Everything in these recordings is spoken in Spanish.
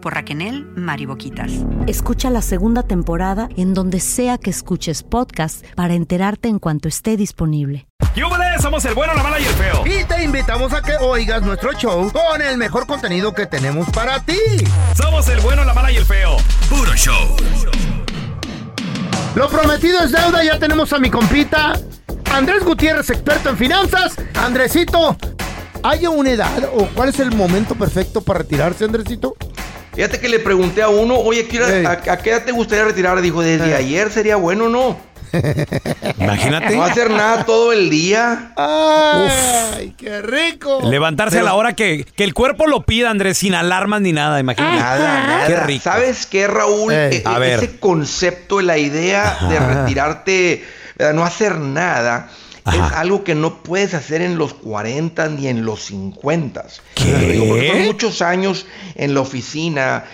por Raquel Mariboquitas. Escucha la segunda temporada en donde sea que escuches podcast para enterarte en cuanto esté disponible. ¡Yúbales! Somos el bueno, la mala y el feo. Y te invitamos a que oigas nuestro show con el mejor contenido que tenemos para ti. Somos el bueno, la mala y el feo. Puro show. Lo prometido es deuda, ya tenemos a mi compita Andrés Gutiérrez, experto en finanzas. Andresito, ¿hay una edad o cuál es el momento perfecto para retirarse, Andresito? Fíjate que le pregunté a uno, oye, ¿qué hora- Ey. a, a qué edad te gustaría retirar? Dijo, desde ayer sería bueno, ¿no? Imagínate. No hacer nada todo el día. ¡Ay, qué rico! Levantarse a la hora que, que el cuerpo lo pida, Andrés, sin alarmas ni nada, imagínate. Nada, nada. Qué rico. ¿Sabes qué, Raúl? E- A e- ver. Ese concepto, la idea de retirarte, ¿verdad? no hacer nada, es algo que no puedes hacer en los 40 ni en los 50. ¿Qué? Porque muchos años en la oficina,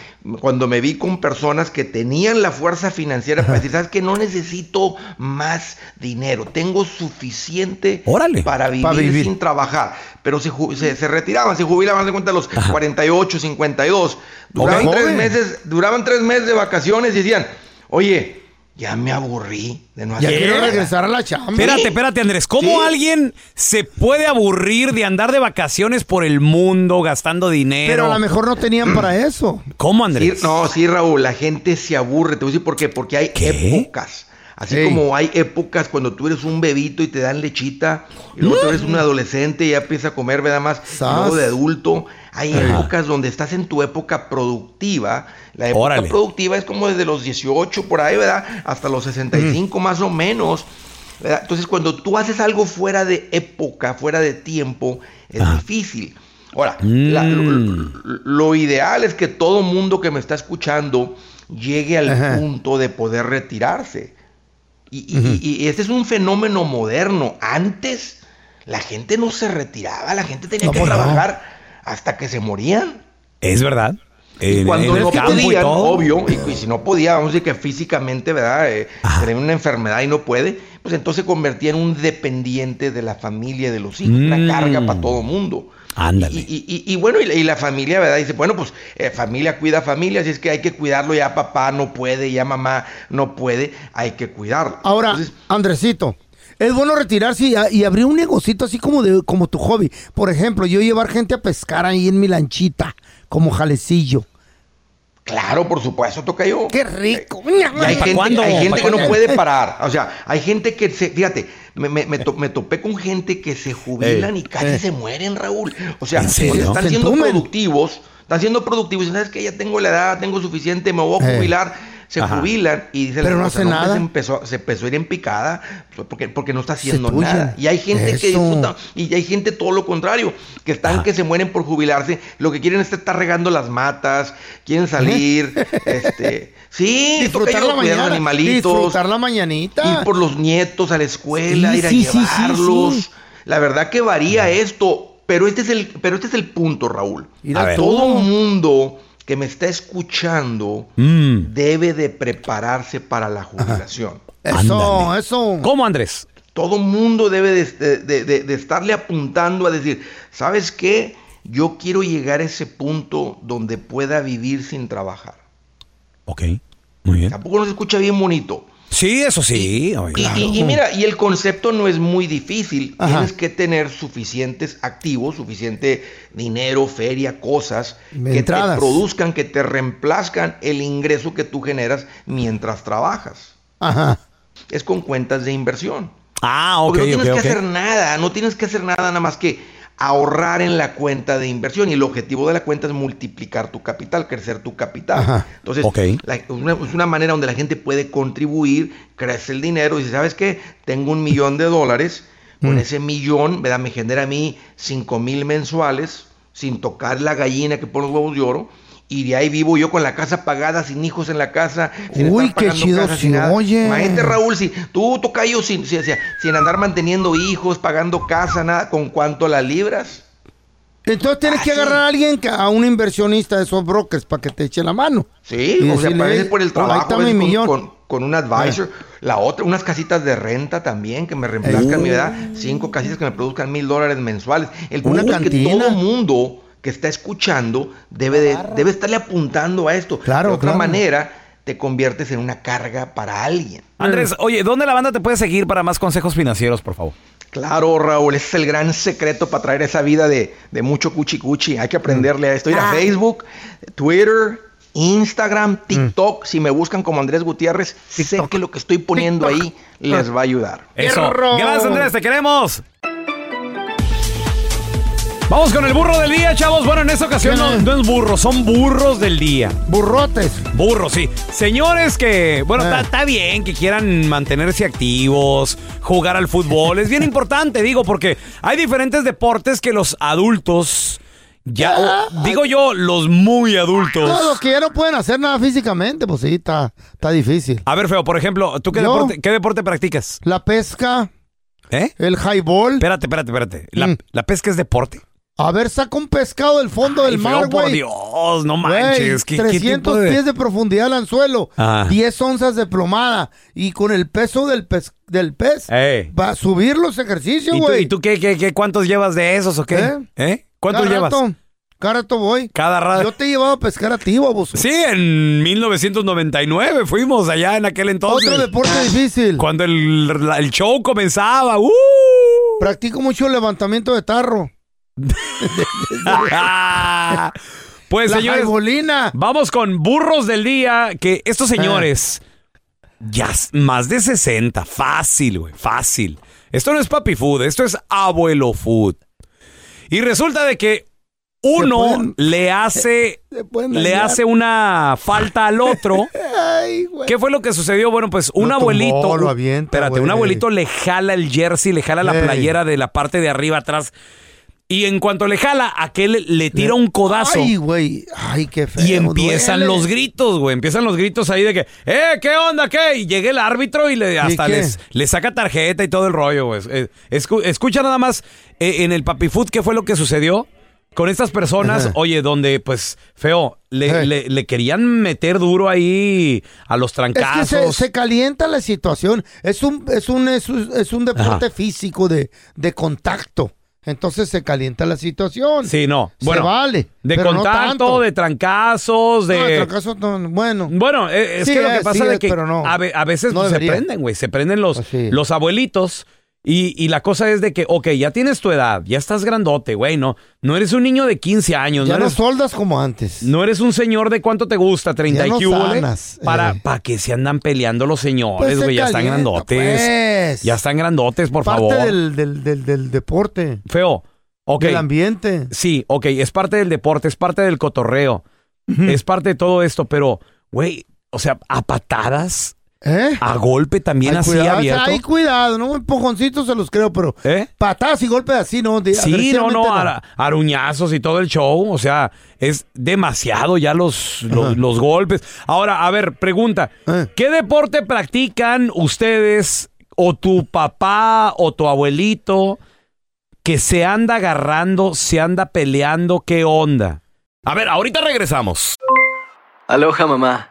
cuando me vi con personas que tenían la fuerza financiera para decir, ¿sabes que No necesito más dinero, tengo suficiente Órale. para vivir, sin trabajar. Pero se, se, se retiraban, se jubilaban, de cuenta, a los 48, 52. Duraban tres Joven. meses, duraban tres meses de vacaciones y decían, oye, ya me aburrí de no Ya hacer quiero nada". regresar a la chamba. Espérate, espérate, Andrés. ¿Cómo Sí. alguien se puede aburrir de andar de vacaciones por el mundo gastando dinero? Pero a lo mejor no tenían para eso. ¿Cómo, Sí, Andrés? no, sí, Raúl, la gente se aburre. Te voy a decir por qué. Porque hay ¿Qué? épocas. Así Ey. como hay épocas cuando tú eres un bebito y te dan lechita, y luego tú eres un adolescente y ya empiezas a comer, ¿verdad? Más, y luego de adulto. Hay épocas donde estás en tu época productiva. La época Órale. productiva es como desde los 18 por ahí, ¿verdad? Hasta los 65 más o menos. ¿verdad? Entonces, cuando tú haces algo fuera de época, fuera de tiempo, es difícil. Ahora, la- lo, Mm. lo ideal es que todo mundo que me está escuchando llegue al Ajá. punto de poder retirarse. Y, y- y- y este es un fenómeno moderno. Antes la gente no se retiraba, la gente tenía No, que no. trabajar hasta que se morían. Es verdad. Y En- cuando en no podían, obvio, y, y si no podía, vamos a decir que físicamente, ¿verdad? Eh, tenía una enfermedad y no puede, pues entonces se convertía en un dependiente de la familia, de los hijos, Mm. una carga para todo mundo. Ándale. Y, y- y- y bueno, y la, y la familia, ¿verdad? Dice, bueno, pues eh, familia cuida familia, si es que hay que cuidarlo, ya papá no puede, ya mamá no puede, hay que cuidarlo. Ahora, Entonces, Andresito, es bueno retirarse y, y abrir un negocito así como de como tu hobby. Por ejemplo, yo llevar gente a pescar ahí en mi lanchita, como jalecillo. Claro, por supuesto, toca yo. ¡Qué rico! Y hay ¿Pa' gente, cuándo? hay gente ¿Pa' que no puede parar. O sea, hay gente que se. Fíjate, me, me- me to- me topé con gente que se jubilan Ey, y casi eh. se mueren, Raúl. O sea, están Se siendo entumen. productivos. Están siendo productivos. y ¿Sabes que Ya tengo la edad, tengo suficiente, me voy a Eh. jubilar. Se Ajá. jubilan y dice la Pero no hace nada. Se empezó, se empezó a ir en picada pues, porque, porque no está haciendo nada. Y hay gente que disfruta, y hay gente todo lo contrario, que están que se mueren por jubilarse, lo que quieren es estar regando las matas, quieren salir, este, sí, Disfrutar la mañana. animalitos, Disfrutar la mañanita. ir por los nietos a la escuela, Sí, ir a sí, sí, sí, llevarlos. sí. La verdad que varía esto, pero este es el, pero este es el punto, Raúl. A ver. Todo mundo que me está escuchando Mm. debe de prepararse para la jubilación. Eso, Ándale. eso. ¿Cómo, Andrés? Todo mundo debe de, de- de- de estarle apuntando a decir, ¿sabes qué? Yo quiero llegar a ese punto donde pueda vivir sin trabajar. Ok, muy bien. Tampoco nos escucha bien bonito. Sí, eso sí. Y, claro. y- y mira, y el concepto no es muy difícil. Ajá. Tienes que tener suficientes activos, suficiente dinero, feria, cosas que te produzcan, que te reemplazcan el ingreso que tú generas mientras trabajas. Ajá. Es con cuentas de inversión. Ah, ok, Porque no tienes que hacer nada, no tienes que hacer nada nada más que ahorrar en la cuenta de inversión y el objetivo de la cuenta es multiplicar tu capital, crecer tu capital. Ajá. Entonces, la- es una, es una manera donde la gente puede contribuir, crece el dinero y dice, ¿sabes qué? Tengo un millón de dólares, Mm. con ese millón ¿verdad? me genera a mí 5 mil mensuales sin tocar la gallina que pone los huevos de oro. Y de ahí vivo yo con la casa pagada, sin hijos en la casa. Sin Uy, estar qué chido casa, sin nada. oye. Imagínate, Raúl, si tú tocayo sin, sin, sin- sin andar manteniendo hijos, pagando casa, nada, ¿con cuánto las libras? Entonces tienes que Ah, sí. agarrar a alguien, a un inversionista de esos brokers para que te eche la mano. Sí, Y o sea, decirle, parece "Hey, por el trabajo, mi con, millón". con- con un advisor. La otra, unas casitas de renta también que me reemplazcan mi edad. Cinco casitas que me produzcan mil dólares mensuales. El punto es que todo mundo que está escuchando debe, de, debe estarle apuntando a esto. Claro, de otra claro. manera, te conviertes en una carga para alguien. Andrés, oye, ¿dónde la banda te puede seguir para más consejos financieros, por favor? Claro, Raúl, ese es el gran secreto para traer esa vida de, de mucho cuchi cuchi. Hay que aprenderle a esto. Ir a Facebook, Twitter, Instagram, TikTok. Si me buscan como Andrés Gutiérrez, sé que lo que estoy poniendo ahí les va a ayudar. Eso. ¡Fierro! Gracias, Andrés, te queremos. Vamos con el burro del día, chavos. Bueno, en esta ocasión no, no es burro, son burros del día. Burrotes. Burros, sí. Señores que, bueno, Ah. está bien que quieran mantenerse activos, jugar al fútbol. Es bien importante, digo, porque hay diferentes deportes que los adultos, ya, o, digo yo, los muy adultos. Todos los que ya no pueden hacer nada físicamente, pues sí, está, está difícil. A ver, Feo, por ejemplo, ¿tú qué, Yo. deporte, qué deporte practicas? La pesca, ¿Eh? el highball. Espérate, espérate, espérate. ¿La, Mm. la pesca es deporte? A ver, saca un pescado del fondo Ay, del mar, por güey. Dios, no manches. ¿Qué, qué 300 tipo de- pies de profundidad al anzuelo, Ajá. 10 onzas de plomada y con el peso del pez, del pez Ey. va a subir los ejercicios, ¿Y tú, güey. y tú qué, qué, qué- cuántos llevas de esos o qué? ¿Eh? ¿Eh? ¿Cuántos Cada llevas? rato, cada rato voy. Cada rato. Yo te he llevado a pescar a ti, baboso. Sí, en 1999 fuimos allá en aquel entonces. Otro deporte difícil. Cuando el, el show comenzaba. ¡uh! Practico mucho levantamiento de tarro. pues La señores, jaibolina. vamos con burros del día. Que estos señores, ya s- más de 60, fácil, güey, fácil. Esto no es papi food, esto es abuelo food. Y resulta de que uno pueden- le hace, le hace una falta al otro. Ay. ¿Qué fue lo que sucedió? Bueno, pues un Lo abuelito. tumbó, lo avienta, espérate, un abuelito le jala el jersey, le jala la Ey. playera de la parte de arriba atrás. Y en cuanto le jala, aquel le tira un codazo. Ay, güey. Ay, qué feo. y empiezan duele. los gritos, güey. Empiezan los gritos ahí de que, ¡eh, qué onda, qué! Y llega el árbitro y le hasta qué? les, le saca tarjeta y todo el rollo, güey. Escu- escucha nada más eh, en el Papi Food qué fue lo que sucedió con estas personas. Ajá. Oye, donde, pues, feo, le, le- le querían meter duro ahí a los Es que se, trancazos. se calienta la situación. Es un, es un, es un, es un deporte Ajá. físico de, de contacto. Entonces se calienta la situación. Sí, no. Se Bueno, vale. de no contacto, de trancazos, de... No, de no, bueno. Bueno, eh, es Sí que lo que es, pasa sí es que pero no. a, ve- a veces No pues, se prenden, güey. Se prenden los, Pues los abuelitos. Y, y la cosa es de que, ok, ya tienes tu edad, ya estás grandote, güey, no, no eres un niño de 15 años, ya no no soldas como antes. no eres un señor de cuánto te gusta, 30 Ya y no sanas, para, eh. para que se andan peleando los señores, Pues se güey, ya están grandotes. pues. Ya están grandotes, por Parte favor. del, del, del, del deporte. Feo. Ok. Del ambiente. Sí, ok, es parte del deporte, es parte del cotorreo, es parte de todo esto, pero, güey, o sea, a patadas, ¿Eh? a golpe también Ay, así cuidado, abierto. Ay, cuidado, no empujoncitos se los creo, pero ¿Eh? patadas y golpes así, ¿no? De- Sí, no, no, ara- aruñazos y todo el show. O sea, es demasiado ya los, los, los golpes. Ahora, a ver, pregunta. Eh. ¿Qué deporte practican ustedes o tu papá o tu abuelito que se anda agarrando, se anda peleando? ¿Qué onda? A ver, ahorita regresamos. Aloha mamá,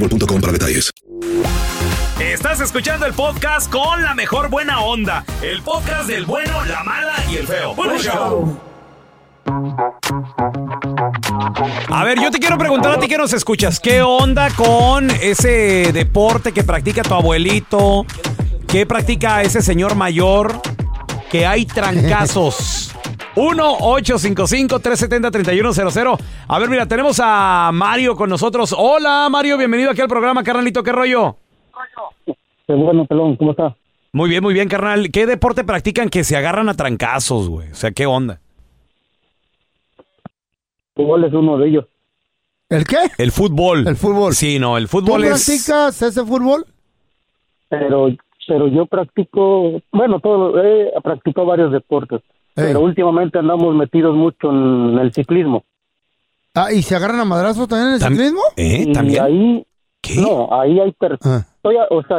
boostmobile.com para detalles. Estás escuchando el podcast con la mejor buena onda. El podcast del bueno, la mala y el feo. Bueno, show. A ver, yo te quiero preguntar a ti que nos escuchas, ¿qué onda con ese deporte que practica tu abuelito? ¿Qué practica ese señor mayor? Que hay trancazos. 1-855-370-3100. A ver, mira, tenemos a Mario con nosotros. Hola, Mario, bienvenido aquí al programa, carnalito, ¿qué rollo? Qué bueno, pelón, ¿cómo está? Muy bien, muy bien, carnal. ¿Qué deporte practican que se agarran a trancazos, güey? O sea, ¿qué onda? Fútbol es uno de ellos. ¿El qué? El fútbol. El fútbol. Sí, no, el ¿Tú fútbol es... practicas ese fútbol? Pero, pero yo practico, bueno, todo, he practicado varios deportes, pero últimamente andamos metidos mucho en el ciclismo. Ah, ¿y se agarran a madrazos también en el ciclismo? ¿Eh? Y ahí, no, ahí hay personas, o sea,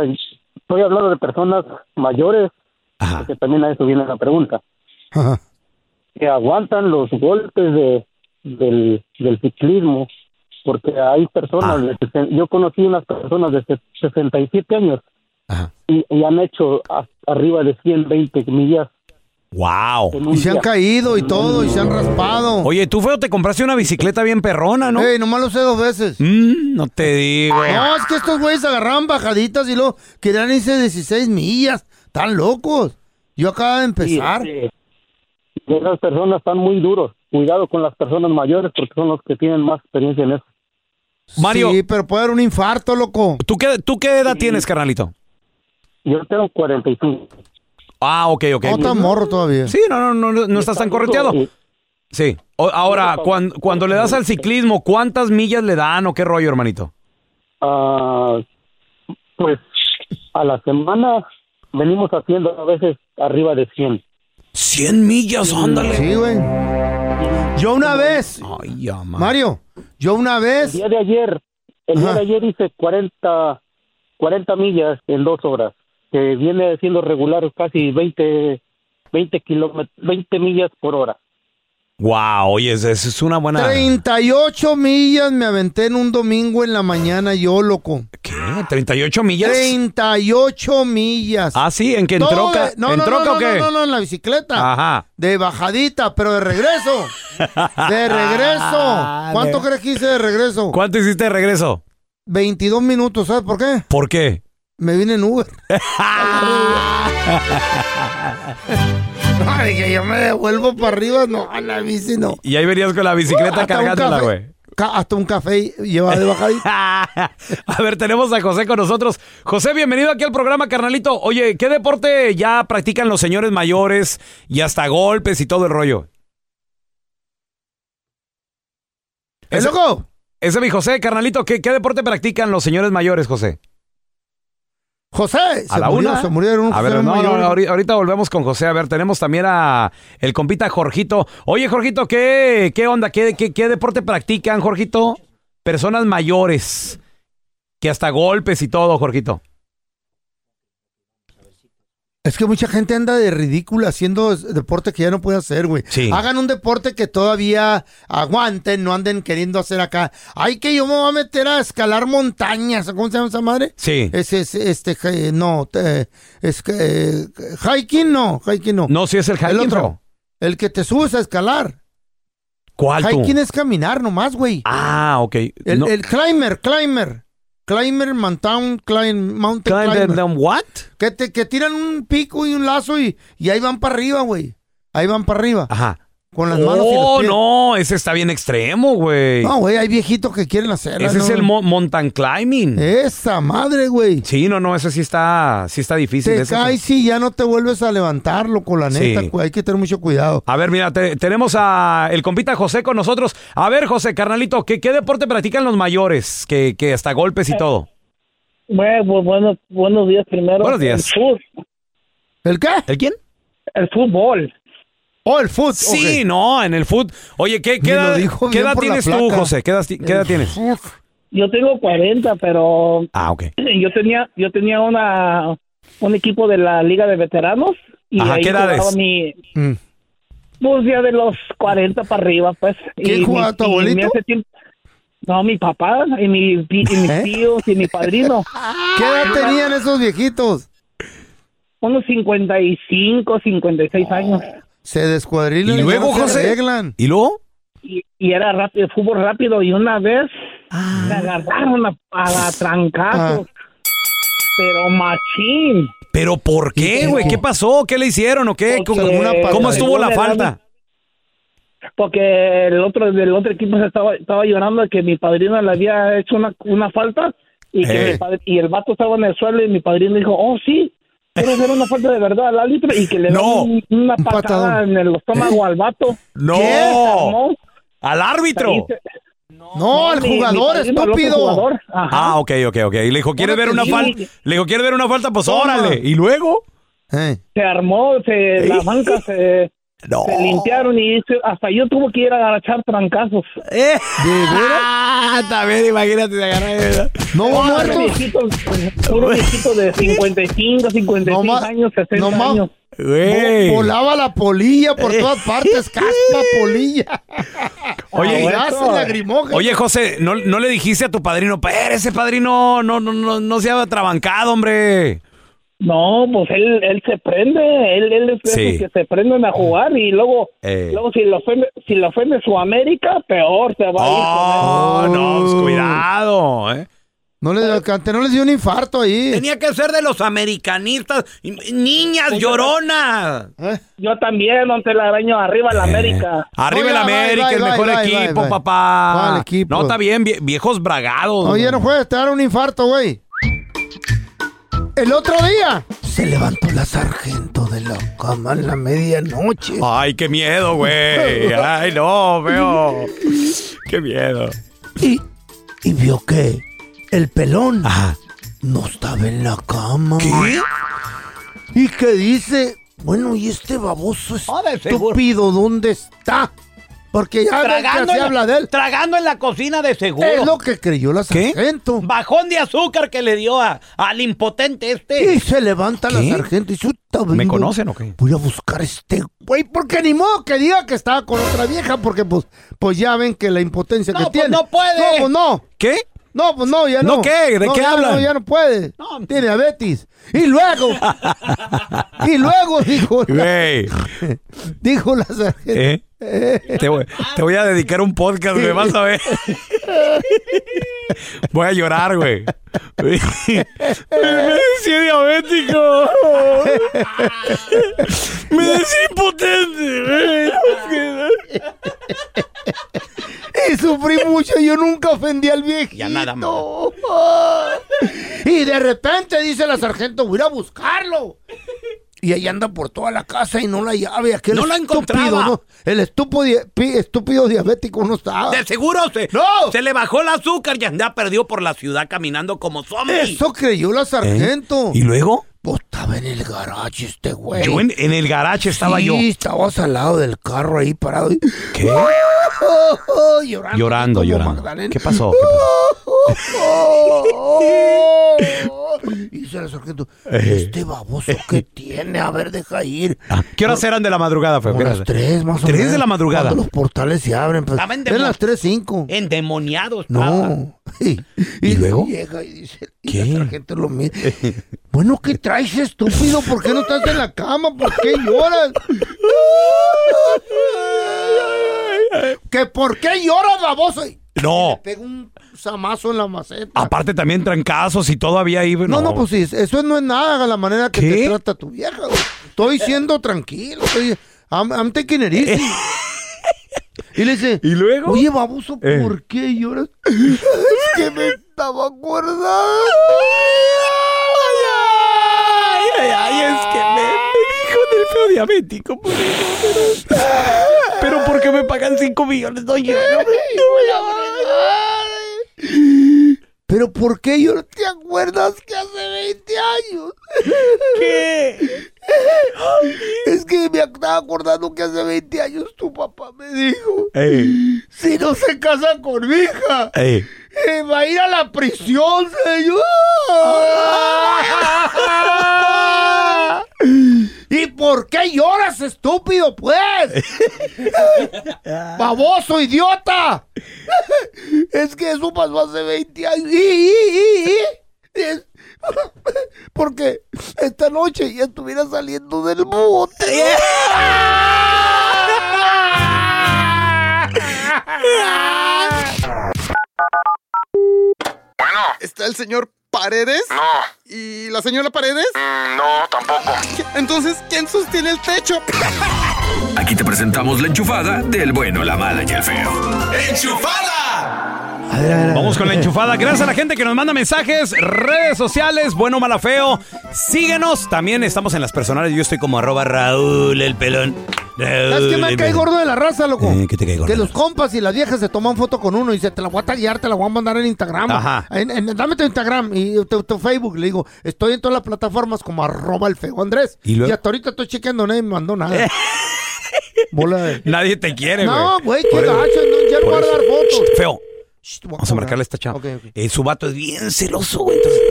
estoy hablando de personas mayores, porque también a eso viene la pregunta, que aguantan los golpes de, del, del ciclismo, porque hay personas, de sesen- yo conocí unas personas de se- 67 años y, y han hecho a- arriba de 120 millas. ¡Wow! Y se han caído y todo, y se han raspado. Oye, tú, feo, te compraste una bicicleta bien perrona, ¿no? Ey, nomás lo sé dos veces. Mm, no te digo. No, es que estos güeyes agarraban bajaditas y luego querían irse 16 millas. Están locos. Yo acabo de empezar. Sí, sí. Esas personas están muy duros. Cuidado con las personas mayores porque son los que tienen más experiencia en eso. Mario. Sí, pero puede haber un infarto, loco. ¿Tú qué, tú qué edad tienes, carnalito? Yo tengo 45. Ah, ok, ok. No tan morro todavía. Sí, no, no, no, no, estás tan correteado. Sí. O- ahora, cuando, cuando le das al ciclismo, ¿cuántas millas le dan o qué rollo, hermanito? Ah, pues a la semana venimos haciendo a veces arriba de 100. 100 millas, ándale. Sí, güey. Yo una vez. Ay, ya, man. Mario, yo una vez. El día de ayer, el día de ayer hice 40, 40 millas en dos horas, que viene siendo regular casi 20, 20 kilómetros, 20 millas por hora. Wow, oye, esa esa es una buena. 38 millas me aventé en un domingo en la mañana yo, loco. ¿Qué? ¿38 millas? 38 millas. Ah, sí, ¿en qué? ¿En Todo troca? de- no, ¿En no, troca no, o qué? No, no, no, en la bicicleta. Ajá. De bajadita, pero de regreso. De regreso. ¿Cuánto crees que hice de regreso? ¿Cuánto hiciste de regreso? 22 minutos, ¿sabes por qué? ¿Por qué? Me vine en Uber. Ay, que yo me devuelvo para arriba, no, a la bici no. Y ahí venías con la bicicleta Hasta un cargándola, café. güey. ca- hasta un café lleva de bajadita. A ver, tenemos a José con nosotros. José, bienvenido aquí al programa, carnalito. Oye, ¿qué deporte ya practican los señores mayores y hasta golpes y todo el rollo? ¡Eh, loco! Ese es mi José, carnalito. ¿qué, ¿Qué deporte practican los señores mayores, José? José, A se la murió, una. se murieron un A ver, José no, no, ahorita volvemos con José. A ver, tenemos también a el compita Jorgito. Oye, Jorgito, ¿qué, qué onda? ¿Qué, qué, qué deporte practican, Jorgito? Personas mayores. Que hasta golpes y todo, Jorgito. Es que mucha gente anda de ridícula haciendo es- deporte que ya no puede hacer, güey. Sí. Hagan un deporte que todavía aguanten, no anden queriendo hacer acá. Ay, que yo me voy a meter a escalar montañas. ¿Cómo se llama esa madre? Sí. Ese es, este, eh, no, es que, eh, hiking no, hiking no. No, sí es el hiking, El otro, bro. el que te subes a escalar. ¿Cuál tú? Hiking es caminar nomás, güey. Ah, ok. El, No- el climber, climber. Climber, mountain, climb, mountain Climber, climber. what? Que, te, que tiran un pico y un lazo y, y ahí van para arriba, güey. Ahí van para arriba. Ajá. Con las manos y los Oh, pies. no, ese está bien extremo, güey. No, güey, hay viejitos que quieren hacerlo. ese es el mo- mountain climbing. Esa madre, güey. Sí, no, no, ese sí está, sí está difícil. Te ese. caes y ya no te vuelves a levantarlo con la neta, Sí. güey. Hay que tener mucho cuidado. A ver, mira, te- tenemos a el compita José con nosotros. A ver, José, carnalito, ¿qué, qué deporte practican los mayores? Que, que hasta golpes y todo. Bueno, pues, bueno, buenos días primero. Buenos días. El, fut- ¿El qué? ¿El quién? el fútbol. Oh, el fútbol. Sí, no, en el foot. Oye, ¿qué, qué edad, qué edad tienes tú. José? ¿Qué edad, qué edad tienes? Yo tengo 40, pero Ah, ok. yo tenía yo tenía una un equipo de la liga de veteranos y Ajá, ahí ¿qué jugaba edades? mi Mm. pues ya de los 40 para arriba, pues. ¿Quién jugaba, tu abuelito? tiempo- no, mi papá y, mi, y mis ¿Eh? tíos y mi padrino. ¿Qué edad tenían esos viejitos? Unos 55, 56 años. Se descuadrilan ¿Y luego, no se José? arreglan. ¿Y luego? y, y era rápido, fútbol rápido y una vez Ah. me agarraron a, a, a trancazos, pero machín. ¿Pero por qué, güey? ¿Qué pasó? ¿Qué le hicieron o qué? ¿Cómo, cómo estuvo la falta? Porque el otro del otro equipo se estaba, estaba llorando de que mi padrino le había hecho una, una falta y que Eh. mi padre- y el vato estaba en el suelo y mi padrino dijo, oh sí, quiero hacer una falta de verdad al árbitro y que le da No. un- una Un patada en el estómago al vato. ¡No! ¡Al árbitro! Se- No, al mi- mi jugador, estúpido. jugador. Ah, ok, ok, ok. Y le dijo, ¿quieres ver una Sí. falta? Le dijo, ¿quieres ver una falta? Pues Toma. órale. ¿Y luego? Eh. se armó, se, la banca se, No. se limpiaron y se- hasta yo tuve que ir a agachar trancazos. Eh. Ah, también imagínate de agarrar. ¿No hubo Puro muertos? viejito, puro viejito de 55, 56 No años, 60 no años. Güey. Vo- Volaba la polilla por todas partes, caspa, polilla. Oye, gente. Oye, José, ¿no, no le dijiste a tu padrino, pero ese padrino no, no, no, no se ha trabancado, hombre? No, pues él, él se prende, él, él es Sí. que se prenden a jugar y luego, Eh. luego si lo ofende, si lo ofende su América, peor te va a ir. Oh, no, pues cuidado, ¿eh? No les, no les dio un infarto ahí. Tenía que ser de los americanistas, niñas lloronas. Eh. Yo también, donde la araño arriba la América. Arriba el No, América, el mejor equipo, papá. No, está bien, vie- viejos bragados. Oye, no puedes, te dar un infarto, güey. El otro día se levantó la sargento de la cama en la medianoche. Ay, qué miedo, güey. Ay, no, veo. Qué miedo. Y, y vio que el pelón Ajá. no estaba en la cama. ¿Qué? Y que dice, bueno, ¿y este baboso estúpido dónde está? Porque ya ves que Tragando, se habla la, de él. tragando en la cocina de seguro. Es lo que creyó la ¿Qué? sargento. Bajón de azúcar que le dio a- al impotente este. Y se levanta la ¿Qué? sargento y "Uta, ¿Me conocen o qué? Voy a buscar a este güey, porque ni modo que diga que estaba con otra vieja, porque pues, pues ya ven que la impotencia No, que pues tiene. no puede. No, pues no. ¿Qué? No, pues no, ya no. ¿No qué? ¿De No, qué ya hablan? No, ya no puede. No. Tiene diabetes. Y luego, y luego dijo, la- Güey. dijo la sargento. ¿Eh? Te voy, te voy a dedicar un podcast, me vas a ver. Voy a llorar, güey. Me decía diabético. Me decía impotente, güey. y sufrí mucho. Yo nunca ofendí al viejito. Ya nada más. Y de repente dice la sargento, voy a ir a buscarlo. Y ahí anda por toda la casa y no la llave. Aquel No la estúpido, encontraba. ¿no? El estúpido, estúpido diabético no estaba. De seguro se, ¡No! se le bajó el azúcar y anda perdido por la ciudad caminando como zombie. Eso creyó la sargento. ¿Y luego? Pues estaba en el garage este güey. Yo en, en el garage estaba sí, yo. estabas al lado del carro ahí parado. y- ¿Qué? llorando. Llorando, como llorando. Magdalena. ¿Qué pasó? ¿Qué Y dice la sargento, Eh. este baboso que tiene, a ver, deja ir. pasó? ¿Qué horas eran de la madrugada, feo? Como ¿Qué las tres, más o Tres menos. de la madrugada. Cuando los portales se abren. Pues, endemo- las tres cinco. Endemoniado estaba. No. Y, ¿Y luego? Llega y dice, y ¿Qué? la sargento lo mira. Bueno, ¿qué traes, estúpido? ¿Por qué no estás en la cama? ¿Por qué lloras? ¿Que por qué lloras, baboso? No. Pega un zamazo en la maceta. Aparte también trancazos y todo había ahí. No, no, pues sí, eso no es nada la manera que ¿Qué? te trata tu vieja. güey. Estoy siendo tranquilo. Estoy, I'm, I'm taking it easy. Y le dice, ¿Y luego? oye, baboso, Eh. ¿por qué lloras? es que me estaba acordando. Ay, es que me, me dijo del feo diabético. Por eso, pero, pero ¿por qué me pagan 5 millones? No, yo no Pero ¿por qué yo no te acuerdas que hace 20 años? ¿Qué? Es que me estaba acordando que hace 20 años tu papá me dijo, Ey, si no se casa con mi hija, ey. eh, va a ir a la prisión, señor. ¿Y por qué lloras, estúpido, pues? ¡Baboso, idiota! Es que eso pasó hace 20 años. Y, y, y, y. Es- Porque esta noche ya estuviera saliendo del bote. Bueno. ¿Está el señor Paredes? No. ¿Y la señora Paredes? No, tampoco. Entonces, ¿quién sostiene el techo? Aquí te presentamos la enchufada del bueno, la mala y el feo. Vamos con la enchufada. Gracias a la gente que nos manda mensajes, redes sociales, bueno, mala, feo. Síguenos. También estamos en las personales. Yo estoy como arroba Raúl el pelón. ¿Sabes qué me cae gordo de la raza, loco? Eh, ¿qué te cae gordo? Que los compas y las viejas se toman foto con uno y dice, te la voy a taguear, te la voy a mandar en Instagram. Ajá. En- en- dame tu Instagram y tu, tu Facebook. Le digo, estoy en todas las plataformas como arroba el feo Andrés. ¿Y hasta ahorita estoy chequeando, nadie me mandó nada. Bola de... Nadie te quiere, güey. No, güey, qué gacho, no, ya no voy a dar fotos. Shh, Feo. Shh, voy Vamos a marcarle a esta chava. Ok, ok. Eh, su vato es bien celoso, güey. Entonces,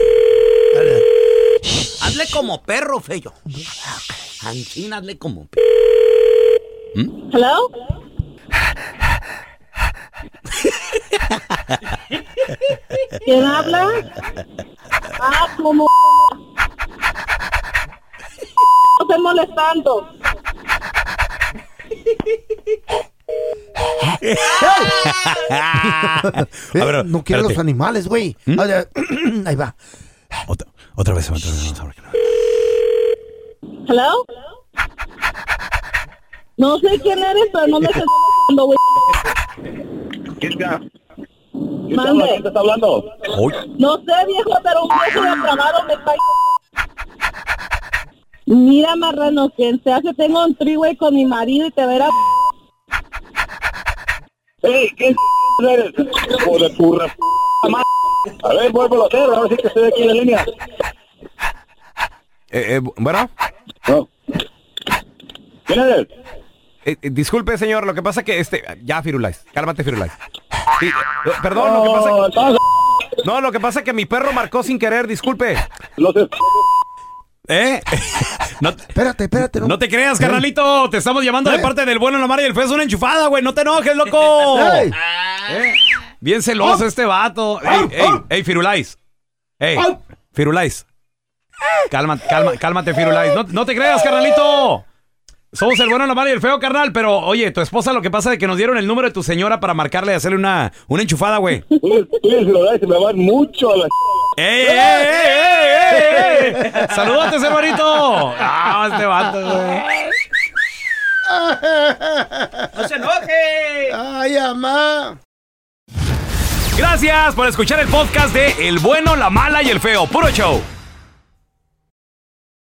Hazle como perro, feo. Ancina, hazle como Hello? ¿Quién habla? Ah, como... No estoy molestando. a ver, Eh, no quiero los animales, güey. ¿Mm? A ver, Ahí va. Otra, otra vez. otra vez. Hello? No sé quién eres, pero no me estás molestando, güey. ¿Quién está? Mande. ¿Quién te está hablando? No sé, viejo, pero un viejo depravado me está... Mira, marrano, quien se hace, tengo un triway con mi marido y te verá... ¡Ey! ¿Quién eres? Hijo de tu re-. A ver, vuelvo a hacer, a ver si que estoy aquí en la línea. Eh, eh, bueno. ¿Quién eres? Eh, eh, disculpe, señor, lo que pasa que este. Ya, Firulais. Cálmate, Firulais. Sí, eh, perdón, lo que pasa que. No, lo que pasa es que mi perro marcó sin querer, disculpe. No sé. ¿Eh? No, espérate, espérate. No te creas, carnalito. Te estamos llamando de parte del bueno, la mara y el feo. Es una enchufada, güey. No te enojes, loco. ¿Eh? Bien celoso este vato. Ey, ey, ey, Firulais. Ey, Firulais. Cálmate, calma, cálmate, Firulais. No, no te creas, carnalito. Somos el bueno, la mala y el feo, carnal. Pero, oye, tu esposa lo que pasa es que nos dieron el número de tu señora para marcarle y hacerle una, una enchufada, güey. Tú eres lo se me van mucho a la... ¡Ey, ey, ey, ey, ey, ey! ¡Saludotes, hermanito! ¡Ah, este vato, güey! ¡No se enoje! ¡Ay, mamá! Gracias por escuchar el podcast de El bueno, la mala y el feo. Puro show.